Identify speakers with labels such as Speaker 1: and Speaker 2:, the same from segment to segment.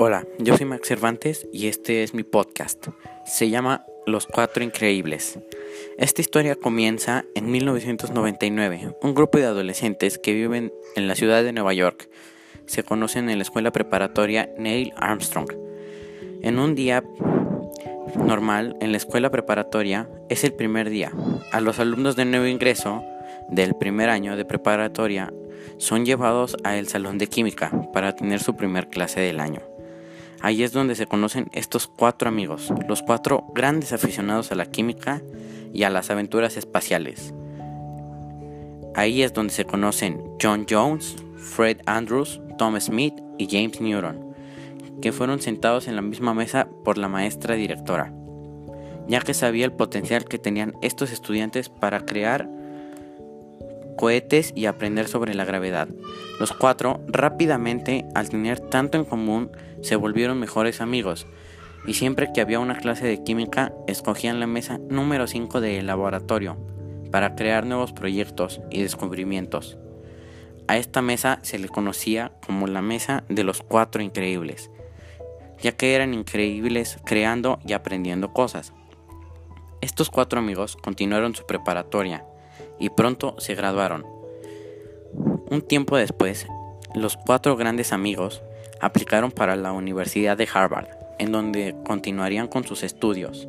Speaker 1: Hola, yo soy Max Cervantes y este es mi podcast. Se llama Los Cuatro Increíbles. Esta historia comienza en 1999. Un grupo de adolescentes que viven en la ciudad de Nueva York se conocen en la escuela preparatoria Neil Armstrong. En un día normal en la escuela preparatoria es el primer día. A los alumnos de nuevo ingreso del primer año de preparatoria son llevados a el salón de química para tener su primer clase del año. Ahí es donde se conocen estos cuatro amigos, los cuatro grandes aficionados a la química y a las aventuras espaciales. Ahí es donde se conocen John Jones, Fred Andrews, Tom Smith y James Newton, que fueron sentados en la misma mesa por la maestra directora, ya que sabía el potencial que tenían estos estudiantes para crear cohetes y aprender sobre la gravedad. Los cuatro, rápidamente, al tener tanto en común, se volvieron mejores amigos, y siempre que había una clase de química, escogían la mesa número 5 del laboratorio para crear nuevos proyectos y descubrimientos. A esta mesa se le conocía como la mesa de los cuatro increíbles, ya que eran increíbles creando y aprendiendo cosas. Estos cuatro amigos continuaron su preparatoria, y pronto se graduaron. Un tiempo después, los cuatro grandes amigos aplicaron para la Universidad de Harvard, en donde continuarían con sus estudios.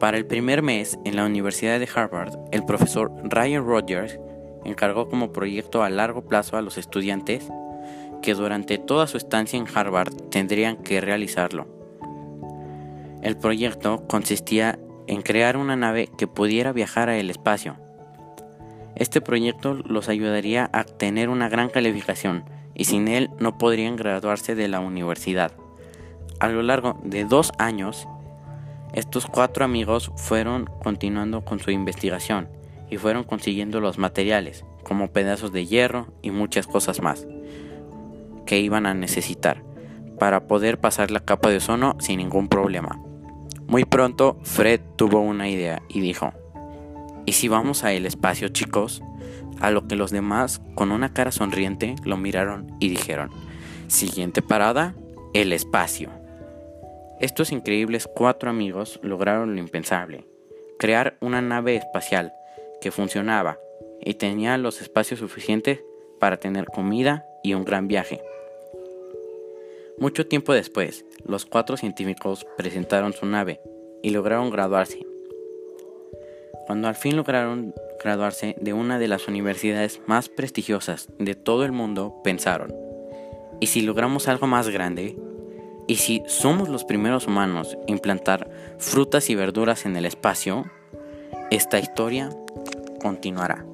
Speaker 1: Para el primer mes en la Universidad de Harvard, el profesor Ryan Rogers encargó como proyecto a largo plazo a los estudiantes que durante toda su estancia en Harvard tendrían que realizarlo. El proyecto consistía en crear una nave que pudiera viajar al espacio este proyecto los ayudaría a tener una gran calificación y sin él no podrían graduarse de la universidad. A lo largo de dos años, estos cuatro amigos fueron continuando con su investigación y fueron consiguiendo los materiales, como pedazos de hierro y muchas cosas más, que iban a necesitar para poder pasar la capa de ozono sin ningún problema. Muy pronto Fred tuvo una idea y dijo, ¿Y si vamos a el espacio, chicos? A lo que los demás, con una cara sonriente, lo miraron y dijeron, siguiente parada, el espacio. Estos increíbles cuatro amigos lograron lo impensable, crear una nave espacial que funcionaba y tenía los espacios suficientes para tener comida y un gran viaje. Mucho tiempo después, los cuatro científicos presentaron su nave y lograron graduarse cuando al fin lograron graduarse de una de las universidades más prestigiosas de todo el mundo, pensaron, ¿y si logramos algo más grande? ¿Y si somos los primeros humanos en plantar frutas y verduras en el espacio? Esta historia continuará.